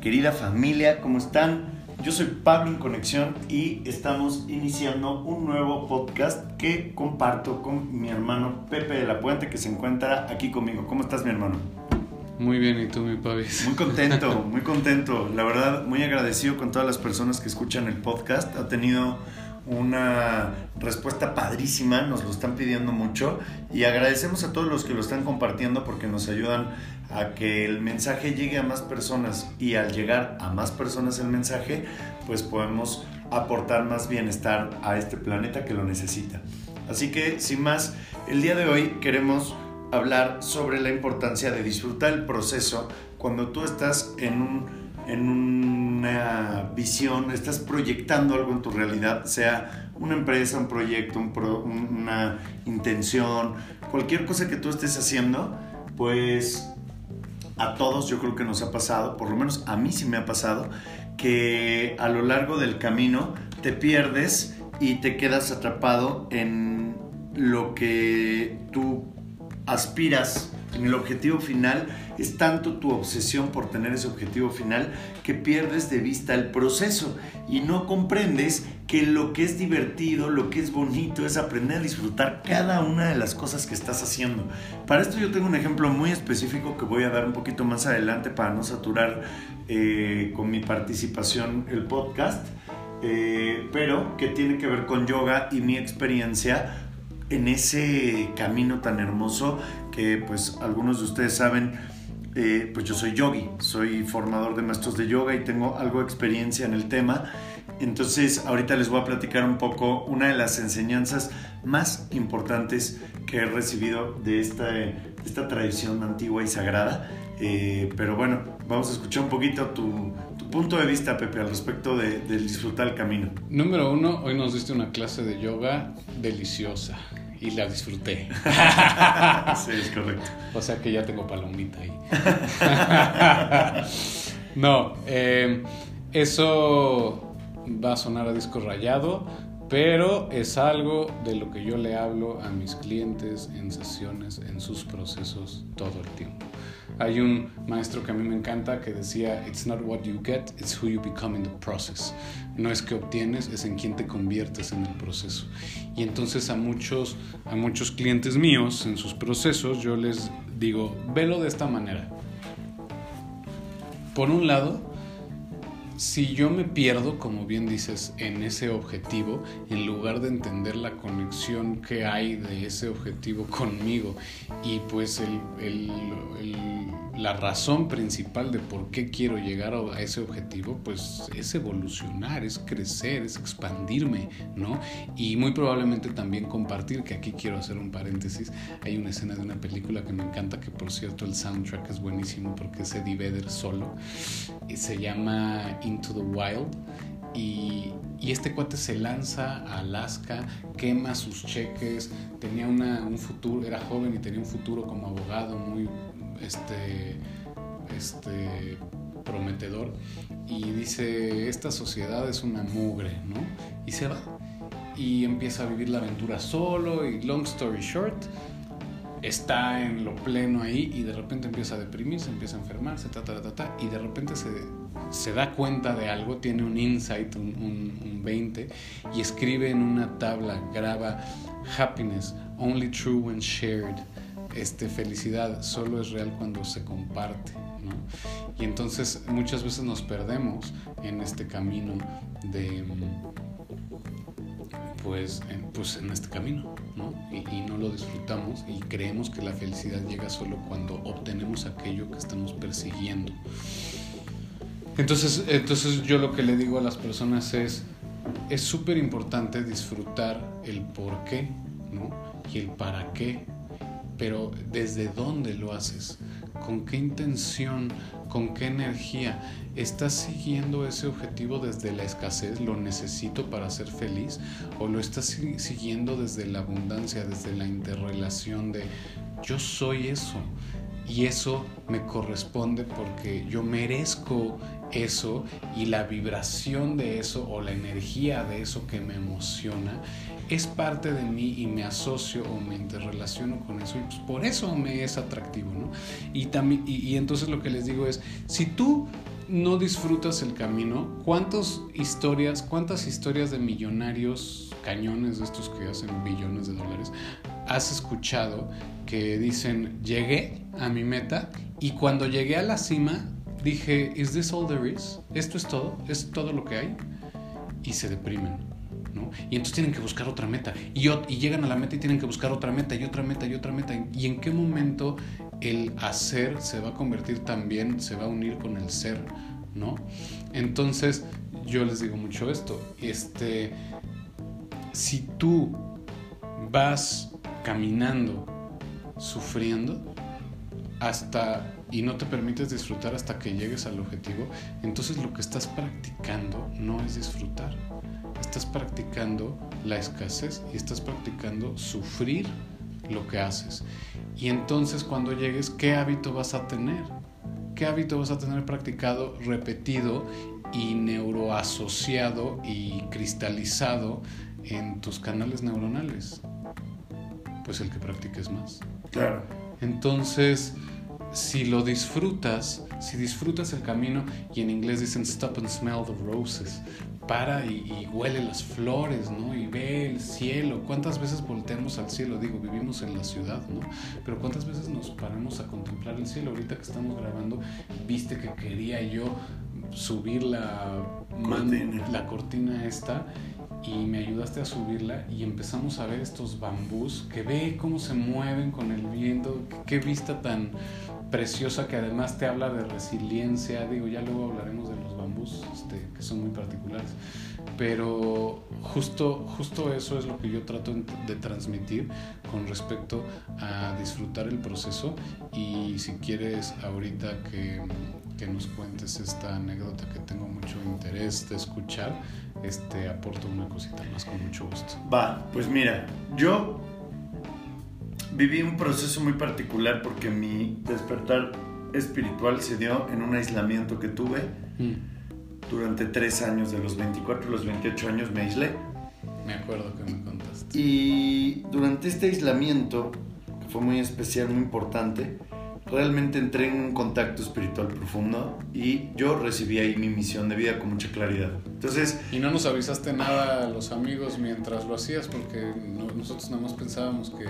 querida familia, ¿cómo están? Yo soy Pablo en Conexión y estamos iniciando un nuevo podcast que comparto con mi hermano Pepe de la Puente que se encuentra aquí conmigo. ¿Cómo estás mi hermano? Muy bien, ¿y tú, mi Pavis? Muy contento, muy contento. La verdad, muy agradecido con todas las personas que escuchan el podcast. Ha tenido una respuesta padrísima, nos lo están pidiendo mucho y agradecemos a todos los que lo están compartiendo porque nos ayudan a que el mensaje llegue a más personas y al llegar a más personas el mensaje, pues podemos aportar más bienestar a este planeta que lo necesita. Así que, sin más, el día de hoy queremos hablar sobre la importancia de disfrutar el proceso cuando tú estás en un una visión, estás proyectando algo en tu realidad, sea una empresa, un proyecto, una intención, cualquier cosa que tú estés haciendo, pues a todos yo creo que nos ha pasado, por lo menos a mí sí me ha pasado, que a lo largo del camino te pierdes y te quedas atrapado en lo que tú aspiras en el objetivo final, es tanto tu obsesión por tener ese objetivo final que pierdes de vista el proceso y no comprendes que lo que es divertido, lo que es bonito es aprender a disfrutar cada una de las cosas que estás haciendo. Para esto yo tengo un ejemplo muy específico que voy a dar un poquito más adelante para no saturar eh, con mi participación el podcast, eh, pero que tiene que ver con yoga y mi experiencia en ese camino tan hermoso que pues algunos de ustedes saben, eh, pues yo soy yogi, soy formador de maestros de yoga y tengo algo de experiencia en el tema. Entonces ahorita les voy a platicar un poco una de las enseñanzas más importantes que he recibido de esta, esta tradición antigua y sagrada. Eh, pero bueno, vamos a escuchar un poquito tu, punto de vista, Pepe, al respecto de, del disfrutar el camino. Número uno, hoy nos diste una clase de yoga deliciosa y la disfruté. sí, es correcto. O sea que ya tengo palomita ahí. no, eh, eso va a sonar a disco rayado, pero es algo de lo que yo le hablo a mis clientes en sesiones, en sus procesos todo el tiempo. Hay un maestro que a mí me encanta que decía, It's not what you get, it's who you become in the process. No es que obtienes, es en quien te conviertes en el proceso. Y entonces a muchos, a muchos clientes míos en sus procesos yo les digo, velo de esta manera. Por un lado, si yo me pierdo, como bien dices, en ese objetivo, en lugar de entender la conexión que hay de ese objetivo conmigo y pues la razón principal de por qué quiero llegar a ese objetivo, pues es evolucionar, es crecer, es expandirme, ¿no? Y muy probablemente también compartir, que aquí quiero hacer un paréntesis, hay una escena de una película que me encanta, que por cierto el soundtrack es buenísimo porque es Eddie Vedder solo, y se llama Into the Wild. Y, este cuate se lanza a Alaska, quema sus cheques, tenía una, un futuro, era joven y tenía un futuro como abogado muy este, este, prometedor. Y dice, esta sociedad es una mugre, ¿no? Y se va. Y empieza a vivir la aventura solo y long story short, está en lo pleno ahí y de repente empieza a deprimirse, empieza a enfermarse, ta, ta, ta, ta, y de repente se, se da cuenta de algo, tiene un insight, un, un, 20, y escribe en una tabla, graba happiness, only true when shared. Este, felicidad solo es real cuando se comparte, ¿no? Y entonces muchas veces nos perdemos en este camino de pues en, pues en este camino, ¿no? Y, no lo disfrutamos y creemos que la felicidad llega solo cuando obtenemos aquello que estamos persiguiendo. Entonces, entonces yo lo que le digo a las personas es, es súper importante disfrutar el por qué, ¿no? Y el para qué, pero desde dónde lo haces, con qué intención, con qué energía. ¿Estás siguiendo ese objetivo desde la escasez, lo necesito para ser feliz? ¿O lo estás siguiendo desde la abundancia, desde la interrelación de yo soy eso? Y eso me corresponde porque yo merezco eso y la vibración de eso o la energía de eso que me emociona es parte de mí y me asocio o me interrelaciono con eso y pues por eso me es atractivo, ¿no? Y, también, y, entonces lo que les digo es, si tú no disfrutas el camino, ¿cuántas historias, cuántas historias de millonarios cañones de estos que hacen billones de dólares has escuchado que dicen, llegué a mi meta y cuando llegué a la cima dije, ¿is this all there is? ¿Esto es todo? ¿Es todo lo que hay? Y se deprimen. ¿no? Y entonces tienen que buscar otra meta. Y, y llegan a la meta y tienen que buscar otra meta y otra meta y otra meta. ¿Y en qué momento el hacer se va a convertir también, se va a unir con el ser? ¿no? Entonces, yo les digo mucho esto. Este, si tú vas caminando, sufriendo, hasta y no te permites disfrutar hasta que llegues al objetivo, entonces lo que estás practicando no es disfrutar. Estás practicando la escasez y estás practicando sufrir lo que haces. Y entonces cuando llegues, ¿qué hábito vas a tener? ¿Qué hábito vas a tener practicado, repetido y neuroasociado y cristalizado en tus canales neuronales? Pues el que practiques más. Claro. Entonces, si lo disfrutas, si disfrutas el camino, y en inglés dicen stop and smell the roses, para y, huele las flores, ¿no? Y ve el cielo. ¿Cuántas veces volteamos al cielo? Digo, vivimos en la ciudad, ¿no? Pero ¿cuántas veces nos paramos a contemplar el cielo? Ahorita que estamos grabando, viste que quería yo subir la cortina, la cortina esta y me ayudaste a subirla y empezamos a ver estos bambús que ve cómo se mueven con el viento, qué vista tan preciosa que además te habla de resiliencia, digo, ya luego hablaremos de los bambús, este, que son muy particulares, pero justo, justo eso es lo que yo trato de transmitir con respecto a disfrutar el proceso. Y si quieres ahorita que, que nos cuentes esta anécdota que tengo mucho interés de escuchar, este, aporto una cosita más con mucho gusto. Va, pues mira, yo viví un proceso muy particular porque mi despertar espiritual se dio en un aislamiento que tuve. Mm. Durante tres años, de los 24 a los 28 años, me aislé. Me acuerdo que me contaste. Y durante este aislamiento, que fue muy especial, muy importante, realmente entré en un contacto espiritual profundo y yo recibí ahí mi misión de vida con mucha claridad. Entonces... Y no nos avisaste nada a los amigos mientras lo hacías porque nosotros nada más pensábamos que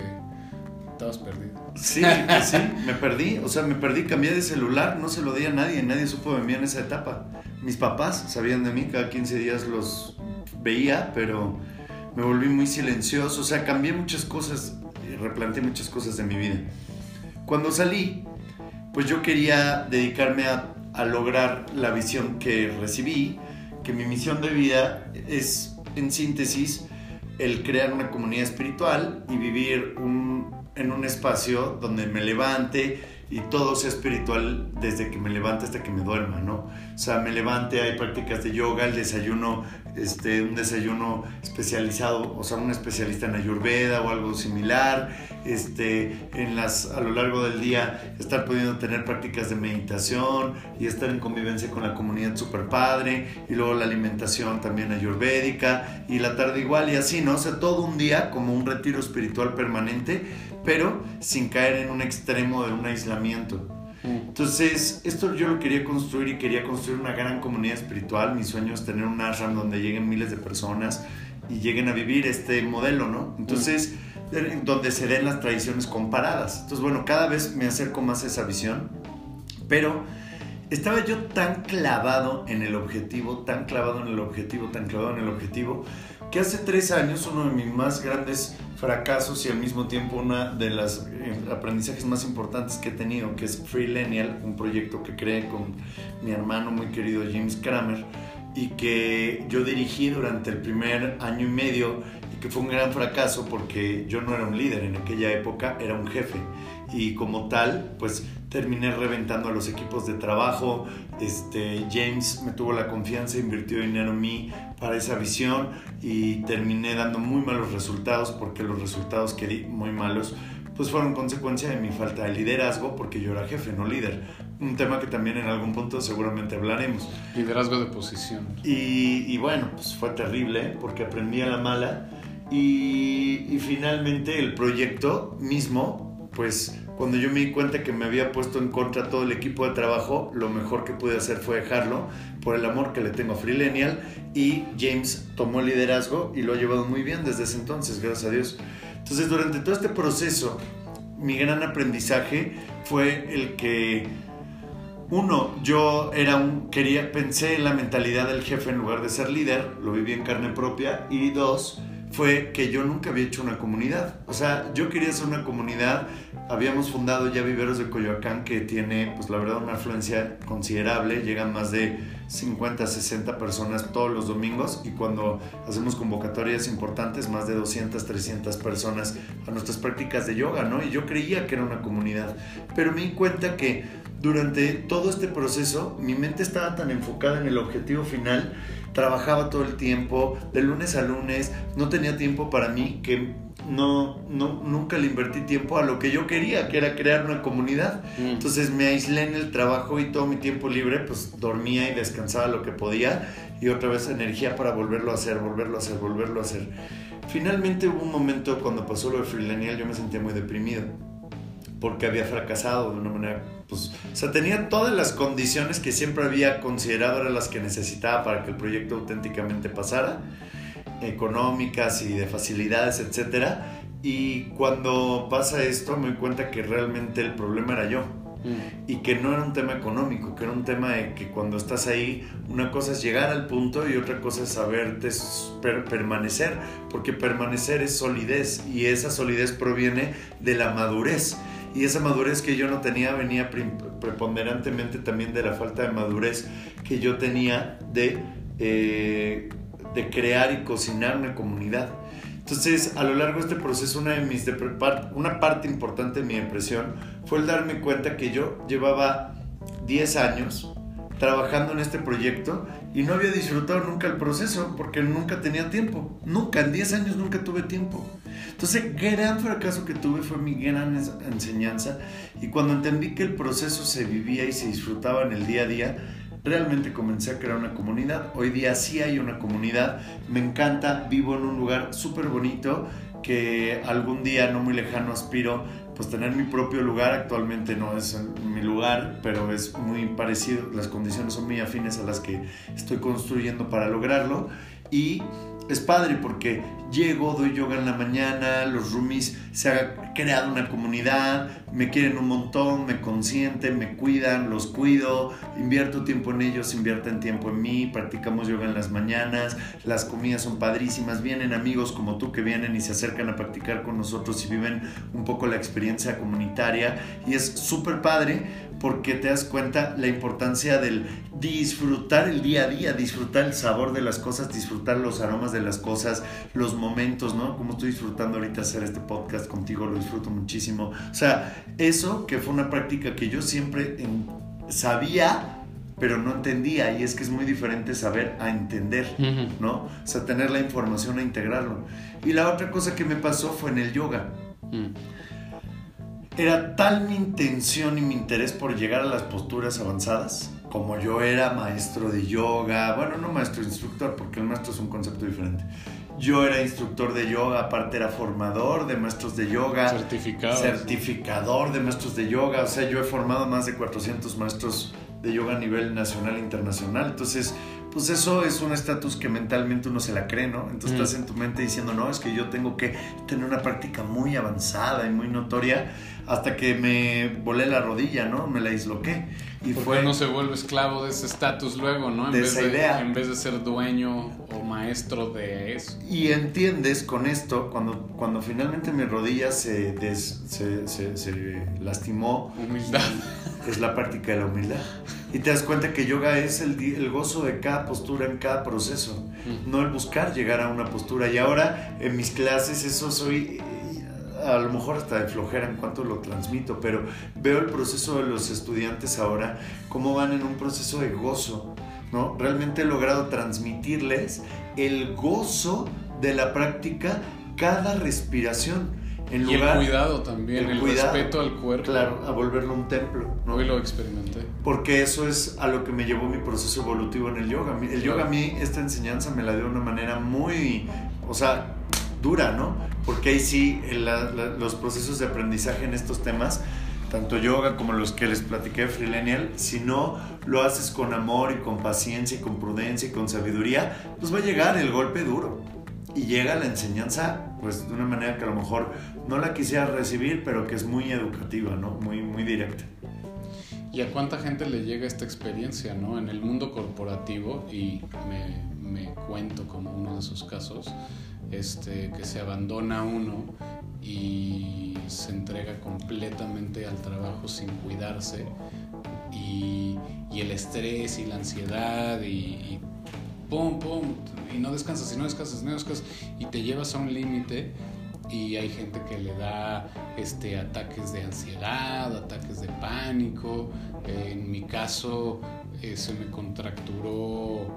estabas perdido. Sí, sí, me perdí. O sea, me perdí, cambié de celular, no se lo di a nadie, nadie supo de mí en esa etapa. Mis papás sabían de mí, cada 15 días los veía, pero me volví muy silencioso. O sea, cambié muchas cosas, replanteé muchas cosas de mi vida. Cuando salí, pues yo quería dedicarme a, a lograr la visión que recibí, que mi misión de vida es, en síntesis, el crear una comunidad espiritual y vivir un, en un espacio donde me levante y todo sea espiritual desde que me levante hasta que me duerma, ¿no? O sea, me levante, hay prácticas de yoga, el desayuno, este, un desayuno especializado, o sea, un especialista en ayurveda o algo similar, este, en las, a lo largo del día estar pudiendo tener prácticas de meditación y estar en convivencia con la comunidad super padre, y luego la alimentación también ayurvédica, y la tarde igual, y así, ¿no? O sea, todo un día como un retiro espiritual permanente pero sin caer en un extremo de un aislamiento. Mm. Entonces, esto yo lo quería construir y quería construir una gran comunidad espiritual. Mi sueño es tener un ashram donde lleguen miles de personas y lleguen a vivir este modelo, ¿no? Entonces, donde se den las tradiciones comparadas. Entonces, bueno, cada vez me acerco más a esa visión, pero estaba yo tan clavado en el objetivo, tan clavado en el objetivo, tan clavado en el objetivo, que hace tres años uno de mis más grandes fracasos y al mismo tiempo una de las eh, aprendizajes más importantes que he tenido, que es Freelenial, un proyecto que creé con mi hermano muy querido James Kramer y que yo dirigí durante el primer año y medio y que fue un gran fracaso porque yo no era un líder en aquella época, era un jefe. Y como tal, pues terminé reventando a los equipos de trabajo. Este, James me tuvo la confianza, invirtió dinero en mí para esa visión y terminé dando muy malos resultados porque los resultados que di muy malos pues fueron consecuencia de mi falta de liderazgo porque yo era jefe, no líder. Un tema que también en algún punto seguramente hablaremos. Liderazgo de posición. Y, y bueno, pues fue terrible porque aprendí a la mala y, y finalmente el proyecto mismo pues cuando yo me di cuenta que me había puesto en contra todo el equipo de trabajo, lo mejor que pude hacer fue dejarlo por el amor que le tengo a Freelenial y James tomó el liderazgo y lo ha llevado muy bien desde ese entonces, gracias a Dios. Entonces, durante todo este proceso, mi gran aprendizaje fue el que uno, yo era un quería pensé en la mentalidad del jefe en lugar de ser líder, lo viví en carne propia y dos, fue que yo nunca había hecho una comunidad. O sea, yo quería hacer una comunidad. Habíamos fundado ya Viveros de Coyoacán, que tiene, pues la verdad, una afluencia considerable. Llegan más de 50, 60 personas todos los domingos. Y cuando hacemos convocatorias importantes, más de 200, 300 personas a nuestras prácticas de yoga, ¿no? Y yo creía que era una comunidad. Pero me di cuenta que durante todo este proceso, mi mente estaba tan enfocada en el objetivo final trabajaba todo el tiempo, de lunes a lunes, no tenía tiempo para mí, que no, no, nunca le invertí tiempo a lo que yo quería, que era crear una comunidad. Mm. Entonces me aislé en el trabajo y todo mi tiempo libre, pues dormía y descansaba lo que podía y otra vez energía para volverlo a hacer, volverlo a hacer, volverlo a hacer. Finalmente hubo un momento cuando pasó lo de Freelanial, yo me sentía muy deprimido porque había fracasado de una manera, pues, o sea, tenía todas las condiciones que siempre había considerado eran las que necesitaba para que el proyecto auténticamente pasara, económicas y de facilidades, etcétera. Y cuando pasa esto me doy cuenta que realmente el problema era yo. Mm. Y que no era un tema económico, que era un tema de que cuando estás ahí, una cosa es llegar al punto y otra cosa es saberte permanecer, porque permanecer es solidez y esa solidez proviene de la madurez y esa madurez que yo no tenía venía preponderantemente también de la falta de madurez que yo tenía de, eh, de crear y cocinar una comunidad. Entonces, a lo largo de este proceso, una, de mis una parte importante de mi depresión fue el darme cuenta que yo llevaba 10 años trabajando en este proyecto y no había disfrutado nunca el proceso porque nunca tenía tiempo. Nunca, en 10 años nunca tuve tiempo. Entonces, gran fracaso que tuve fue mi gran enseñanza y cuando entendí que el proceso se vivía y se disfrutaba en el día a día, realmente comencé a crear una comunidad. Hoy día sí hay una comunidad, me encanta, vivo en un lugar súper bonito que algún día no muy lejano aspiro pues tener mi propio lugar. Actualmente no es mi lugar pero es muy parecido. Las condiciones son muy afines a las que estoy construyendo para lograrlo. Y es padre porque llego, doy yoga en la mañana, los roomies se ha creado una comunidad, me quieren un montón, me consienten, me cuidan, los cuido, invierto tiempo en ellos, invierten tiempo en mí, practicamos yoga en las mañanas, las comidas son padrísimas, vienen amigos como tú que vienen y se acercan a practicar con nosotros y viven un poco la experiencia comunitaria y es súper padre porque te das cuenta la importancia del disfrutar el día a día, disfrutar el sabor de las cosas, disfrutar los aromas de las cosas, los momentos, ¿no? Como estoy disfrutando ahorita hacer este podcast contigo, lo disfruto muchísimo. O sea, eso que fue una práctica que yo siempre sabía, pero no entendía y es que es muy diferente saber a entender, ¿no? O sea, tener la información a integrarlo. Y la otra cosa que me pasó fue en el yoga. Mm. Era tal mi intención y mi interés por llegar a las posturas avanzadas, como yo era maestro de yoga, bueno, no maestro, instructor, porque el maestro es un concepto diferente. Yo era instructor de yoga, aparte era formador de maestros de yoga. Certificado. Certificador de maestros de yoga. O sea, yo he formado más de 400 maestros de yoga a nivel nacional e internacional. Entonces, pues eso es un estatus que mentalmente uno se la cree, ¿no? Entonces estás en tu mente diciendo, no, es que yo tengo que tener una práctica muy avanzada y muy notoria hasta que me volé la rodilla, ¿no? Me la disloqué. Y fue... uno se vuelve esclavo de ese estatus luego, ¿no? En de esa idea. En vez de ser dueño o maestro de eso. Y entiendes con esto, cuando, cuando finalmente mi rodilla se, se, se, se lastimó. Humildad. Es la práctica de la humildad. Y te das cuenta que yoga es el, el gozo de cada postura en cada proceso, no el buscar llegar a una postura. Y ahora en mis clases eso soy a lo mejor hasta de flojera en cuanto lo transmito, pero veo el proceso de los estudiantes ahora, cómo van en un proceso de gozo, ¿no? Realmente he logrado transmitirles el gozo de la práctica cada respiración. En y el cuidado también, el, respeto al cuerpo. Claro, a volverlo un templo. ¿no? Hoy lo experimenté. Porque eso es a lo que me llevó mi proceso evolutivo en el yoga. El yoga a mí, esta enseñanza me la dio de una manera muy, o sea, dura, ¿no? Porque ahí sí los procesos de aprendizaje en estos temas tanto yoga como los que les platiqué Freelenial, si no lo haces con amor y con paciencia y con prudencia y con sabiduría, pues va a llegar el golpe duro. Y llega la enseñanza, pues de una manera que a lo mejor no la quisiera recibir, pero que es muy educativa, ¿no? Muy, muy directa. ¿Y a cuánta gente le llega esta experiencia, ¿no? En el mundo corporativo, y me, me cuento como uno de esos casos, este, que se abandona uno y se entrega completamente al trabajo sin cuidarse y, y el estrés y la ansiedad y, y, pum, pum, y no descansas y no descansas, no descansas y te llevas a un límite y hay gente que le da este, ataques de ansiedad, ataques de pánico. En mi caso eh, se me contracturó,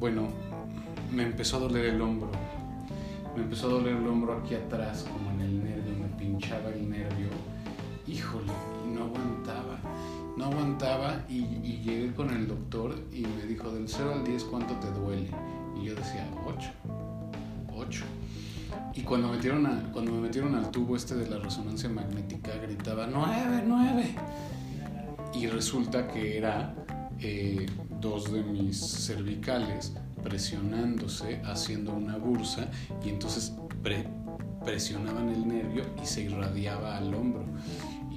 bueno, me empezó a doler el hombro. Me empezó a doler el hombro aquí atrás, como en el nervio, me pinchaba el aguantaba y, y llegué con el doctor y me dijo del 0 al 10 cuánto te duele. Y yo decía 8. 8. Y cuando, metieron a, cuando me metieron al tubo este de la resonancia magnética, gritaba 9, 9. Y resulta que era eh, dos de mis cervicales presionándose, haciendo una bursa, y entonces pre presionaban el nervio y se irradiaba al hombro.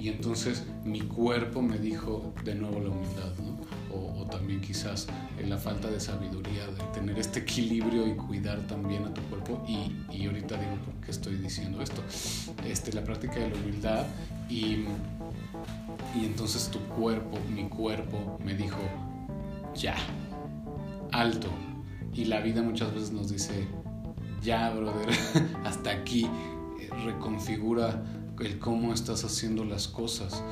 Y entonces mi cuerpo me dijo de nuevo la humildad, ¿no? o, también quizás en la falta de sabiduría de tener este equilibrio y cuidar también a tu cuerpo. Y, y ahorita digo, ¿por qué estoy diciendo esto? Este, la práctica de la humildad y, y entonces tu cuerpo, mi cuerpo me dijo, ya, alto. Y la vida muchas veces nos dice, ya, brother, hasta aquí, reconfigura el cómo estás haciendo las cosas.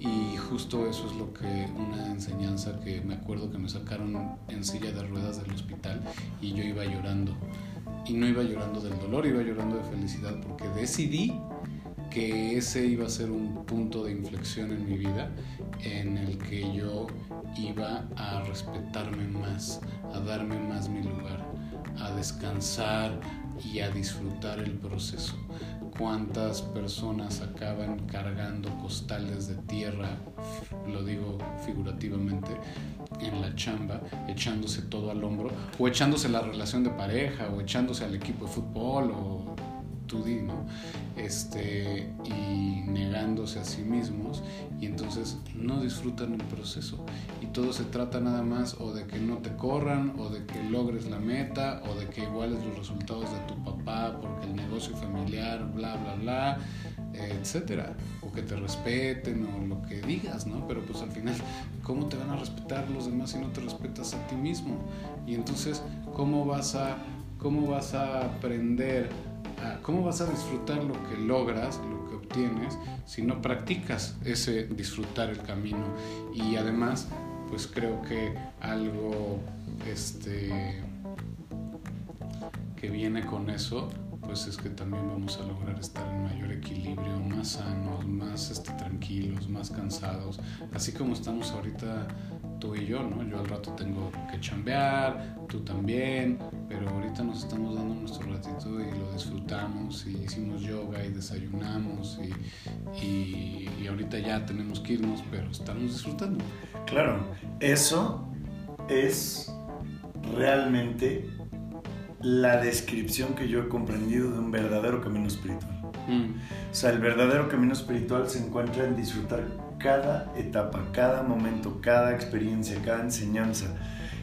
Y justo eso es lo que una enseñanza que me acuerdo que me sacaron en silla de ruedas del hospital y yo iba llorando. Y no iba llorando del dolor, iba llorando de felicidad porque decidí que ese iba a ser un punto de inflexión en mi vida en el que yo iba a respetarme más, a darme más mi lugar, a descansar y a disfrutar el proceso cuántas personas acaban cargando costales de tierra, lo digo figurativamente, en la chamba, echándose todo al hombro, o echándose la relación de pareja, o echándose al equipo de fútbol, o tú di, ¿no? Este, y negándose a sí mismos, y entonces no disfrutan el proceso. Y todo se trata nada más o de que no te corran, o de que logres la meta, o de que iguales los resultados de tu papá, porque el negocio familiar, bla, bla, bla, etcétera. O que te respeten, o lo que digas, ¿no? Pero pues al final, ¿cómo te van a respetar los demás si no te respetas a ti mismo? Y entonces, ¿cómo vas a, cómo vas a aprender? ¿Cómo vas a disfrutar lo que logras, lo que obtienes, si no practicas ese disfrutar el camino? Y además, pues creo que algo este, que viene con eso, pues es que también vamos a lograr estar en mayor equilibrio, más sanos, más este, tranquilos, más cansados, así como estamos ahorita tú y yo, ¿no? Yo al rato tengo que chambear, tú también, pero ahorita nos estamos dando nuestro ratito y lo disfrutamos y hicimos yoga y desayunamos y, y, y ahorita ya tenemos que irnos, pero estamos disfrutando. Claro, eso es realmente la descripción que yo he comprendido de un verdadero camino espiritual. Mm. O sea, el verdadero camino espiritual se encuentra en disfrutar cada etapa, cada momento, cada experiencia, cada enseñanza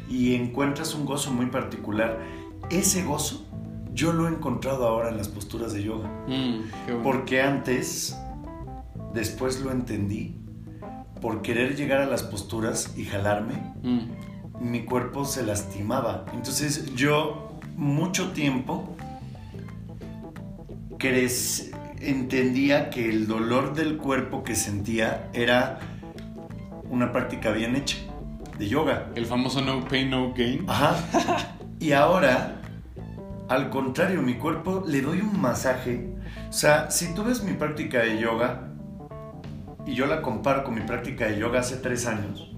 y encuentras un gozo muy particular. Ese gozo yo lo he encontrado ahora en las posturas de yoga. Mm, bueno. Porque antes, después lo entendí, por querer llegar a las posturas y jalarme, mm. mi cuerpo se lastimaba. Entonces yo mucho tiempo crecí entendía que el dolor del cuerpo que sentía era una práctica bien hecha de yoga. El famoso no pain, no gain. Ajá. Y ahora, al contrario, mi cuerpo le doy un masaje. O sea, si tú ves mi práctica de yoga y yo la comparo con mi práctica de yoga hace tres años,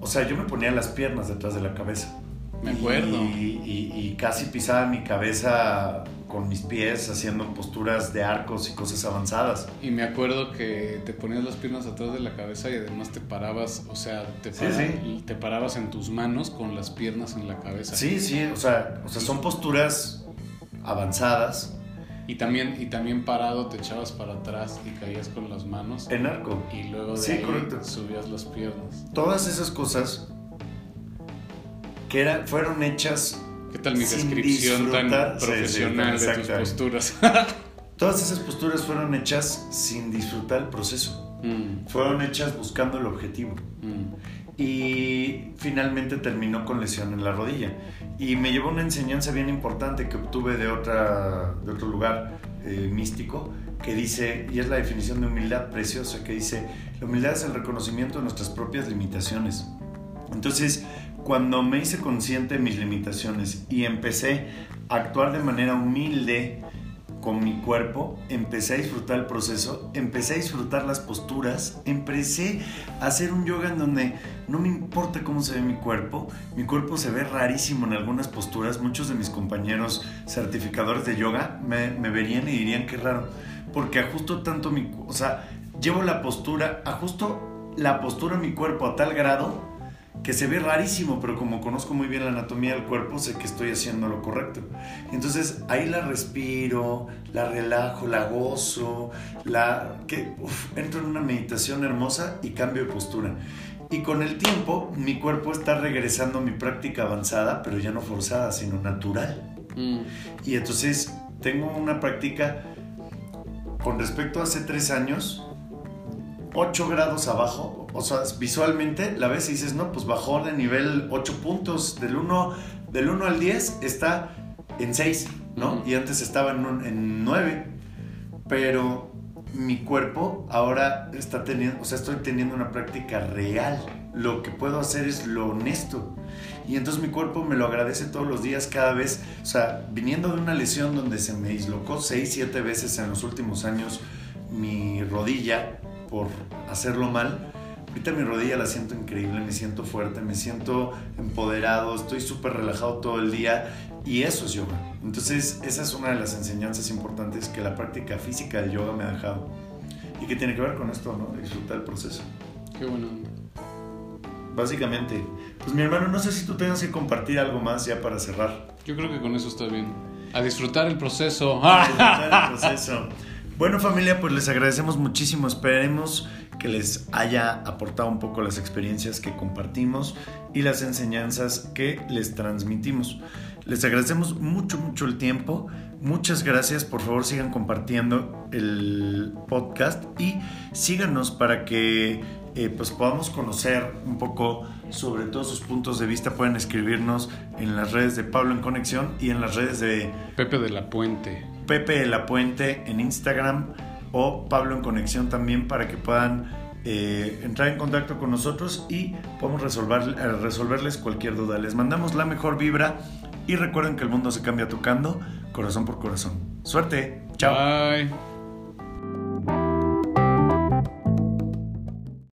o sea, yo me ponía las piernas detrás de la cabeza. Me acuerdo. Y, y, y casi pisaba mi cabeza con mis pies haciendo posturas de arcos y cosas avanzadas. Y me acuerdo que te ponías las piernas atrás de la cabeza y además te parabas, o sea, te, Sí, para- sí. te parabas en tus manos con las piernas en la cabeza. Sí, sí, o sea, o sea son posturas avanzadas Y también, y también parado te echabas para atrás y caías con las manos. en arco. Y luego de Sí, ahí correcto. subías las piernas. Todas esas cosas que era, fueron hechas, ¿Qué tal mi Sin descripción tan disfrutar. Sí, sí, profesional de tus posturas? todas esas posturas fueron hechas sin disfrutar el proceso. Mm, Fueron hechas buscando el objetivo. mm. y finalmente terminó con lesión en la rodilla. Y me llevó una enseñanza bien importante que obtuve de, otra, de otro lugar eh, místico, que dice, y es la definición de humildad preciosa, que dice, la humildad es el reconocimiento de nuestras propias limitaciones. Entonces, cuando me hice consciente de mis limitaciones y empecé a actuar de manera humilde con mi cuerpo, empecé a disfrutar el proceso, empecé a disfrutar las posturas, empecé a hacer un yoga en donde no me importa cómo se ve mi cuerpo, mi cuerpo se ve rarísimo en algunas posturas, muchos de mis compañeros certificadores de yoga me, verían y dirían que raro, porque ajusto tanto mi, o sea, llevo la postura, ajusto la postura en mi cuerpo a tal grado que se ve rarísimo, pero como conozco muy bien la anatomía del cuerpo, sé que estoy haciendo lo correcto. Entonces ahí la respiro, la relajo, la gozo, la que uf, entro en una meditación hermosa y cambio de postura. Y con el tiempo mi cuerpo está regresando a mi práctica avanzada, pero ya no forzada, sino natural. Mm. Y entonces tengo una práctica con respecto a hace tres años, 8 grados abajo. O sea, visualmente la ves y dices, no, pues bajó de nivel 8 puntos. Del 1, del 1 al 10 está en 6, ¿no? Y antes estaba en, un- en 9. Pero mi cuerpo ahora está teniendo, o sea, estoy teniendo una práctica real. Lo que puedo hacer es lo honesto. Y entonces mi cuerpo me lo agradece todos los días, cada vez. O sea, viniendo de una lesión donde se me dislocó 6, 7 veces en los últimos años mi rodilla por hacerlo mal. Ahorita mi rodilla la siento increíble, me siento fuerte, me siento empoderado, estoy súper relajado todo el día y eso es yoga. Entonces esa es una de las enseñanzas importantes que la práctica física del yoga me ha dejado y que tiene que ver con esto, ¿no? Disfrutar el proceso. Qué buena onda. Básicamente, pues mi hermano, no sé si tú tengas que compartir algo más ya para cerrar. Yo creo que con eso está bien. A disfrutar el proceso. Disfrutar el proceso. Bueno familia, pues les agradecemos muchísimo. Esperemos que les haya aportado un poco las experiencias que compartimos y las enseñanzas que les transmitimos. Les agradecemos mucho, mucho el tiempo. Muchas gracias. Por favor, sigan compartiendo el podcast y síganos para que eh, pues podamos conocer un poco sobre todos sus puntos de vista. Pueden escribirnos en las redes de Pablo en Conexión y en las redes de Pepe de la Puente. Pepe de la Puente en Instagram o Pablo en Conexión también para que puedan eh, entrar en contacto con nosotros y podamos resolver, eh, resolverles cualquier duda. Les mandamos la mejor vibra y recuerden que el mundo se cambia tocando corazón por corazón. Suerte, chao.